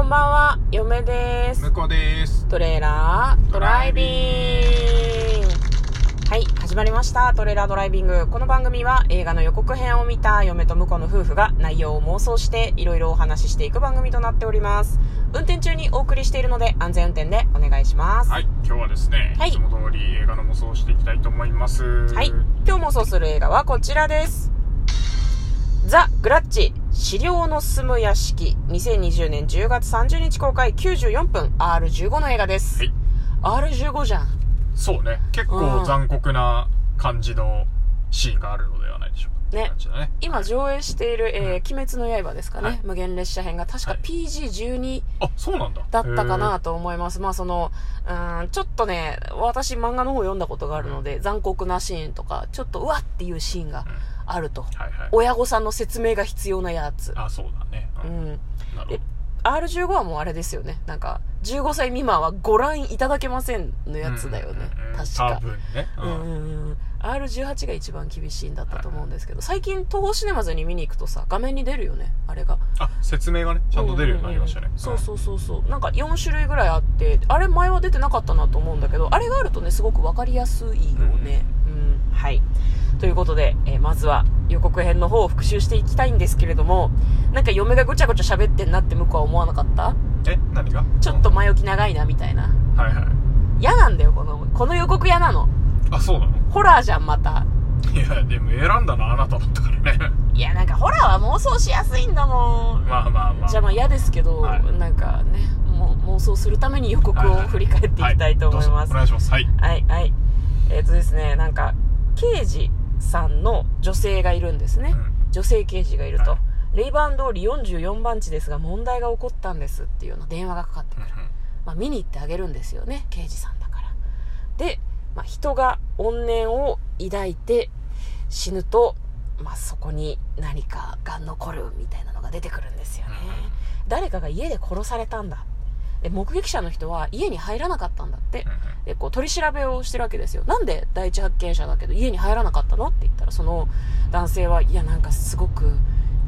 こんばんは、嫁です。向こうです。トレーラードライビング。はい、始まりました。トレーラードライビング。この番組は映画の予告編を見た嫁と婿の夫婦が内容を妄想していろいろお話ししていく番組となっております。運転中にお送りしているので安全運転でお願いします。はい、今日はですね、はいいつも通り映画の妄想をしていきたいと思います。はい。今日妄想する映画はこちらです。ザ・グラッチ、資料の住む屋敷、2020年10月30日公開94分 R15 の映画です。はい。R15 じゃん。そうね、結うん構残酷な感じのシーンがあるのではないでしょうか。ねね。今上映している、えー鬼滅の刃ですかね、はい無限列車編が確かはい PG12 あ、そうなんだ。だったかへなと思います。まあその、うーん、ちょっとね、私漫画の方読んだことがあるので、残酷なシーンとか、ちょっとうわっていうシーンがー。うんあると。はいはい。親御さんの説明が必要なやつ。あ、そうだね。ううん。ん。なるほど。R15 はもうあれですよね。なんか、15歳未満はご覧いただけませんのやつだよね。うんうんうん確か多。分ね。うんうんうん。R18 が一番厳しいんだったと思うんですけど、最近東宝シネマズに見に行くとさ、画面に出るよね、あれが。あ、説明がね、ちゃんと出るようになりましたね。そうそうそうそう。なんか4種類ぐらいあって、あれ前は出てなかったなと思うんだけど、あれがあるとね、すごくわかりやすいよね。うん、はい。ということで、えーまずは予告編の方を復習していきたいんですけれども、なんか嫁がごちゃごちゃ喋ってんなって向こうは思わなかった？え、何が？ちょっと前置き長いなみたいな。うんはいはい。嫌なんだよ、この、この予告嫌なの。あ、そうなの？ホラーじゃん、また。いや、でも選んだのあなただったからね。いや、なんかホラーは妄想しやすいんだもん。まあまあまあ。じゃあまあ嫌ですけど、はいなんかね、もう妄想するために予告を振り返っていきたいと思います。はどうぞお願いします。はい。はい、はい。えっ、とですね、なんか、刑事さんの女性がいるんですね。うん女性刑事がいると。はいレイバン通り44番地ですが問題が起こったんですっていうような電話がかかってくる。まあ見に行ってあげるんですよね、刑事さんだから。で、まあ人が怨念を抱いて死ぬと、まあそこに何かが残るみたいなのが出てくるんですよね。誰かが家で殺されたんだ。で、目撃者の人は家に入らなかったんだって。で、こう取り調べをしてるわけですよ。なんで第一発見者だけど家に入らなかったのって言ったら、その男性は、いやなんかすごく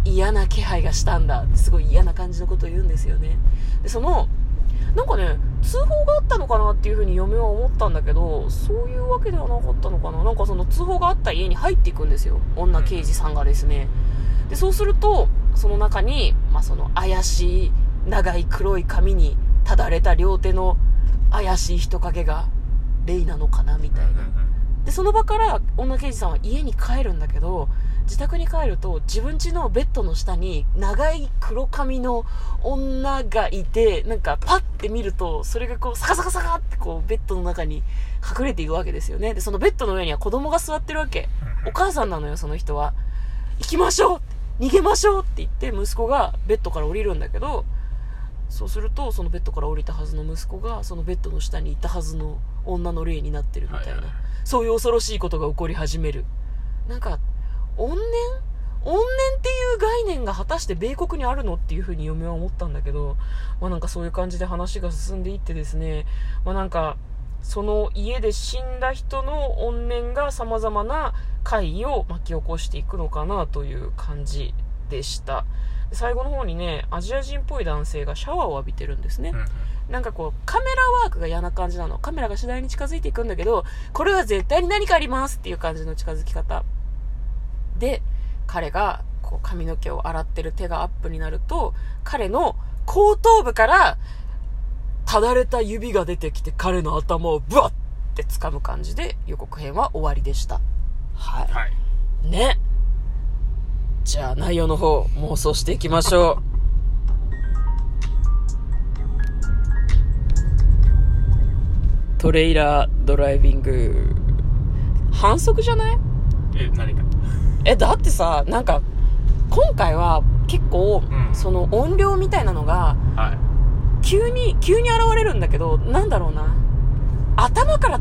嫌な気配がしたんだってすごい嫌な感じのことを言うんですよね。で、その、なんかね、通報があったのかなっていうふうに嫁は思ったんだけど、そういうわけではなかったのかな。なんかその通報があった家に入っていくんですよ。女刑事さんがですね。で、そうすると、その中に、まあ、その怪しい長い黒い髪にただれた両手の怪しい人影がレイなのかなみたいな。で、その場から女刑事さんは家に帰るんだけど、自宅に帰ると自分家のベッドの下に長い黒髪の女がいて、なんかパッて見ると、それがこうサカサカサカってこうベッドの中に隠れていくわけですよね。で、そのベッドの上には子供が座ってるわけ。お母さんなのよ、その人は。行きましょう逃げましょうって言って息子がベッドから降りるんだけど、そうすると、そのベッドから降りたはずの息子が、そのベッドの下にいたはずの女の霊になってるみたいな。はいはいそういう恐ろしいことが起こり始める。なんか、怨念？怨念っていう概念が果たして米国にあるのっていうふうに嫁は思ったんだけど、まあなんかそういう感じで話が進んでいってですね、まあなんか、その家で死んだ人の怨念が様々な怪異を巻き起こしていくのかなという感じでした。で最後の方にね、アジア人っぽい男性がシャワーを浴びてるんですね。うんうんなんかこう、カメラワークが嫌な感じなの。カメラが次第に近づいていくんだけど、これは絶対に何かありますっていう感じの近づき方。で、彼が、こう、髪の毛を洗ってる手がアップになると、彼の後頭部から、ただれた指が出てきて、彼の頭をブワッって掴む感じで、予告編は終わりでした。ははい。い。ね。じゃあ、内容の方、妄想していきましょう。トレイラードライビング反則じゃない？え、何か。えだってさなんか今回は結構、うんその音量みたいなのがはい。急に急に現れるんだけどなんだろうな頭から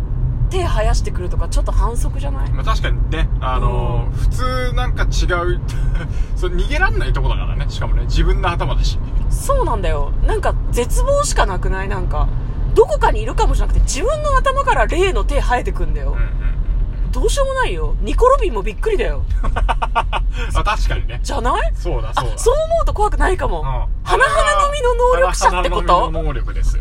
手生やしてくるとかちょっと反則じゃない？まあ確かにね、あのー普通なんか違う、それ逃げらんないとこだからね。しかもね、自分の頭だし。そうなんだよなんか絶望しかなくない？なんかどこかにいるかもしれなくて自分の頭から霊の手生えてくんだようんうんうん。どうしようもないよ。ニコロビンもびっくりだよ。あ確かにねじゃない？そうだそうだあ、そう思うと怖くないかも。うん花々のみの能力者ってこと？の能力です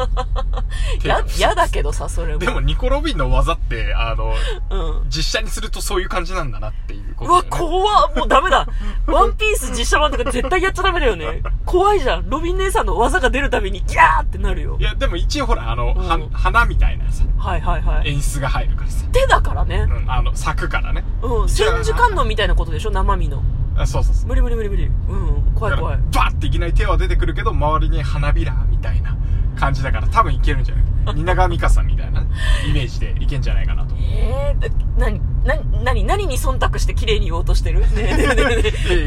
や、やだけどさ、それも。でもニコ・ロビンの技ってあのうん。実写にするとそういう感じなんだなっていうこうわ、怖っもうダメだ。ワンピース実写版とか絶対やっちゃダメだよね。怖いじゃん。ロビン姉さんの技が出るたびにギャーってなるよい。やでも一応ほらあの、うんは花みたいなさはいはいはい。演出が入るからさ、手だからね。うん、あの咲くからねうん。千手観音みたいなことでしょ？生身の。あそうそうそう無理無理無理無理。うん。怖い怖い。バッていきなり手は出てくるけど周りに花びらみたいな感じだから多分いけるんじゃない？蜷川美香さんみたいなねイメージでいけんじゃないかなとえー、なに、な、なに、何に忖度して綺麗に言おうとしてる？ね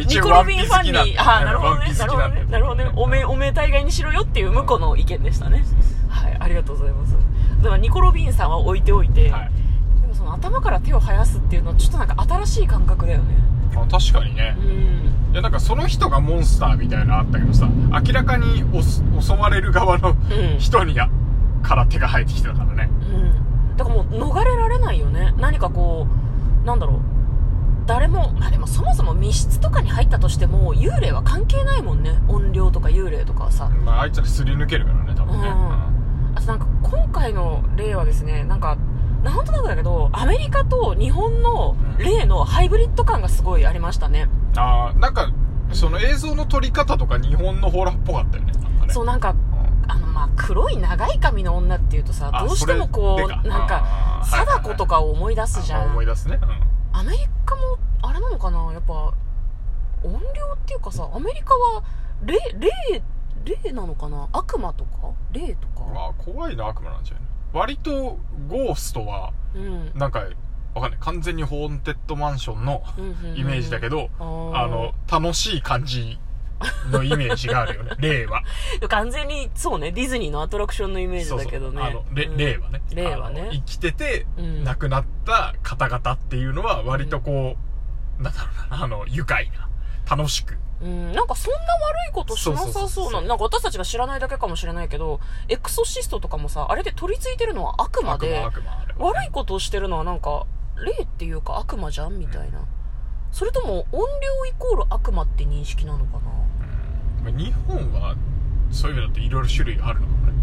ニコロビンファンに、ああ、なるほどね。なるほどねなるほどね。おめえ、おめえ大概にしろよっていう向こうの意見でしたね。はい、ありがとうございます。でもニコロビンさんは置いておいて、はいでもその頭から手を生やすっていうのはちょっとなんか新しい感覚だよね。あ確かにねうん。いやなんかその人がモンスターみたいなのあったけどさ明らかに襲われる側のうん人にやから手が生えてきてたからねうん。だからもう逃れられないよね。何かこう、なんだろう。誰も、まあでもそもそも密室とかに入ったとしても、幽霊は関係ないもんね。音量とか幽霊とかはさ。まああいつらすり抜けるからね多分ね、あとなんか今回の例はですね、なんか、なんとなくだけど、アメリカと日本の例のハイブリッド感がすごいありましたね。うんああなんかその映像の撮り方とか日本のホラーっぽかったよねそうなんか、うんあのまあ黒い長い髪の女っていうとさ、あどうしてもこう、なんか、貞子とかを思い出すじゃん。あ思い出すね、うん。アメリカも、あれなのかな？やっぱ、音量っていうかさ、アメリカは、霊、霊、霊なのかな？悪魔とか？霊とか、まあ怖いな悪魔なんじゃない割とゴーストはうん。なんかわかんない。完全にホーンテッドマンションのイメージだけど、あの楽しい感じのイメージがあるよね。霊は。の、完全に、そうね、ディズニーのアトラクションのイメージだけどね。そうそう。あのれうん。霊はね。霊はね。生きててうん。亡くなった方々っていうのは割とこう、なんだろうな。あの愉快な楽しく。うん、なんかそんな悪いことしなさそうな、なんか私たちが知らないだけかもしれないけど、エクソシストとかもさ、あれで取り付いてるのは悪魔悪で、魔。悪いことをしてるのはなんか、霊っていうか悪魔じゃんみたいな。それとも音量イコール悪魔って認識なのかな？うん日本はそういうのっていろいろ種類あるのかもね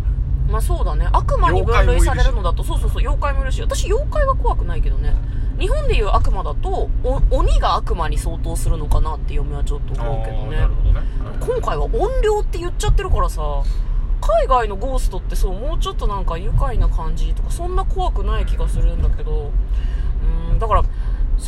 まあそうだね。悪魔に分類されるのだと、そうそうそう、妖怪もいるし、私妖怪は怖くないけどね。日本でいう悪魔だと、お鬼が悪魔に相当するのかなって嫁はちょっと思うけどね。あーなる。ほどね。今回は音量って言っちゃってるからさ、海外のゴーストってそう、もうちょっとなんか愉快な感じとか、そんな怖くない気がするんだけど、うん、だから、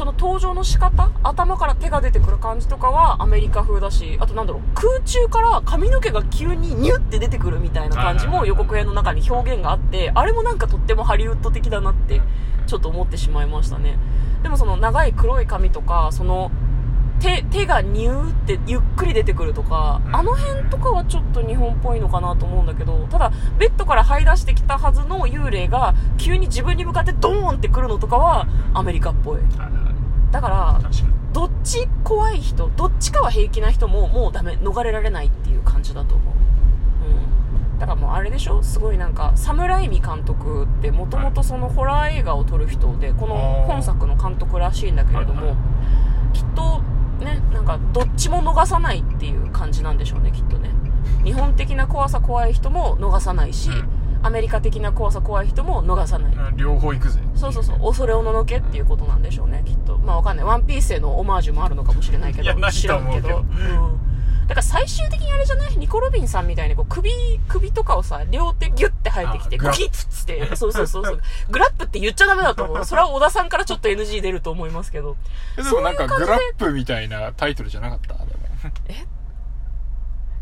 その登場の仕方頭から手が出てくる感じとかはアメリカ風だし、あとなんだろう、空中から髪の毛が急にニュって出てくるみたいな感じも予告編の中に表現があって、あれもなんかとってもハリウッド的だなって、ちょっと思ってしまいましたね。でもその長い黒い髪とか、その手、手がニューってゆっくり出てくるとか、うんあの辺とかはちょっと日本っぽいのかなと思うんだけど、ただ、ベッドから這い出してきたはずの幽霊が、急に自分に向かってドーンってくるのとかは、アメリカっぽい。だから、どっち怖い人、どっちかは平気な人も、もうダメ、逃れられないっていう感じだと思う。うん。だからもうあれでしょ？すごいなんか、サムライミ監督ってもともとそのホラー映画を撮る人で、この本作の監督らしいんだけれども、きっとね、なんかどっちも逃さないっていう感じなんでしょうね、きっとね。日本的な怖さ怖い人も逃さないし、うんアメリカ的な怖さ怖い人も逃さない。うん両方行くぜそうそうそう、恐れおののけっていうことなんでしょうね、きっと。まあわかんない。ワンピースへのオマージュもあるのかもしれないけど、知らんけど。ううん。だから最終的にあれじゃない？ニコ・ロビンさんみたいにこう首、首とかをさ、両手ギュッて生えてきて、あグキッつって、そうそうそうそう。グラップって言っちゃダメだと思う。それは小田さんからちょっと NG 出ると思いますけど。でもなんかグラップみたいなタイトルじゃなかった？でも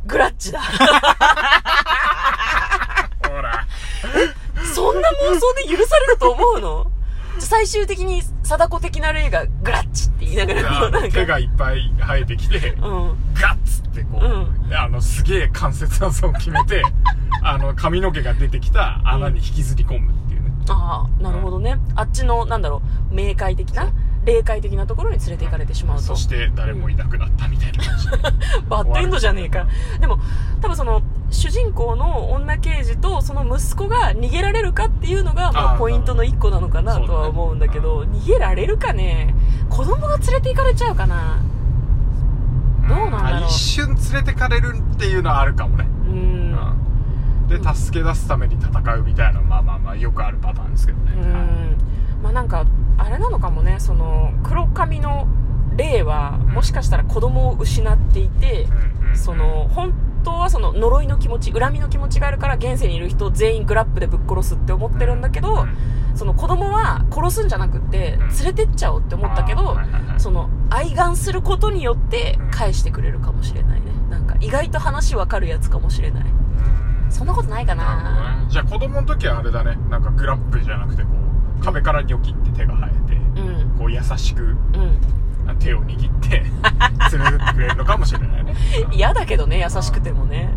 グラッチだ。そんな妄想で許されると思うの？最終的に貞子的な例がグラッチって言いながらこうなんか。手がいっぱい生えてきてうん。ガッツってこう、うあのすげえ関節技を決めて あの髪の毛が出てきた穴に引きずり込むっていうね、ああ、なるほどね。あっちの、なんだろう、冥界的な？霊界的なところに連れて行かれてしまうと。そ。して誰もいなくなったみたいな感じで、バッドエンドじゃねえか。でも、多分その、主人公公の女刑事とその息子が逃げられるかっていうのが、まあ、ポイントの一個なのかなとは思うんだけど、逃げられるかね？子供が連れて行かれちゃうかな？どうなんだろう。あ一瞬連れてかれるっていうのはあるかもね、うん。うん。で助け出すために戦うみたいなまあまあまあよくあるパターンですけどね、うん。まあなんかあれなのかもねその黒髪の霊はもしかしたら子供を失っていて、その本当はその呪いの気持ち恨みの気持ちがあるから現世にいる人全員グラップでぶっ殺すって思ってるんだけど、うんその子供は殺すんじゃなくってうん。連れてっちゃおうって思ったけど、その愛玩することによってうん。返してくれるかもしれないね。なんか意外と話わかるやつかもしれない。うん。そんなことないかな。ね。じゃあ子供の時はあれだね。なんかグラップじゃなくてこう壁からニョキって手が生えてうん。こう優しくうん。手を握って 連れてってくれるのかもしれないね。嫌だけどね優しくてもね、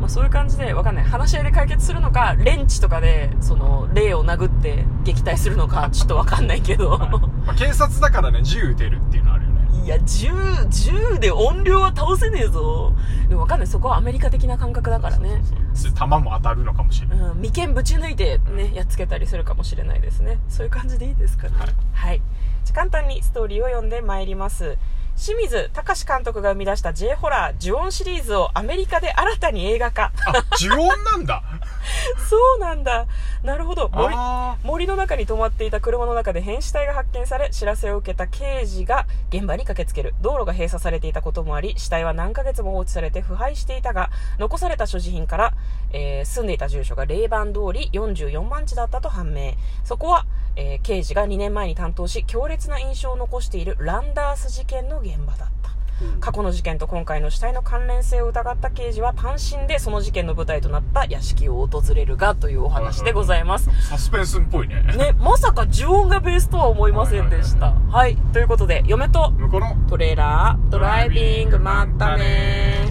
まあ、そういう感じでわかんない。話し合いで解決するのかレンチとかでその霊を殴って撃退するのかちょっとわかんないけど、はい。まあ、警察だからね銃撃てるっていうのあるよねいや、銃、銃で音量は倒せねえぞ。でもわかんない。そこはアメリカ的な感覚だからね。そう弾も当たるのかもしれないうん、眉間ぶち抜いてね、やっつけたりするかもしれないですね。そういう感じでいいですかね。はいはい。じゃあ簡単にストーリーを読んでまいります。清水隆監督が生み出した J ホラー、ジュオンシリーズをアメリカで新たに映画化。あ呪音なんだ そうなんだ。なるほど。森あ森の中に止まっていた車の中で変死体が発見され知らせを受けた刑事が現場に駆けつける道路が閉鎖されていたこともあり死体は何ヶ月も放置されて腐敗していたが残された所持品から、えー住んでいた住所が霊番通り44番地だったと判明そこは、えー刑事が2年前に担当し強烈な印象を残しているランダース事件の現場だった過去の事件と今回の死体の関連性を疑った刑事は単身でその事件の舞台となった屋敷を訪れるがというお話でございますサスペンスっぽいねね、まさか呪音がベースとは思いませんでした。はい。ということで、嫁と向こうのトレーラー、ドライビング、まったねー。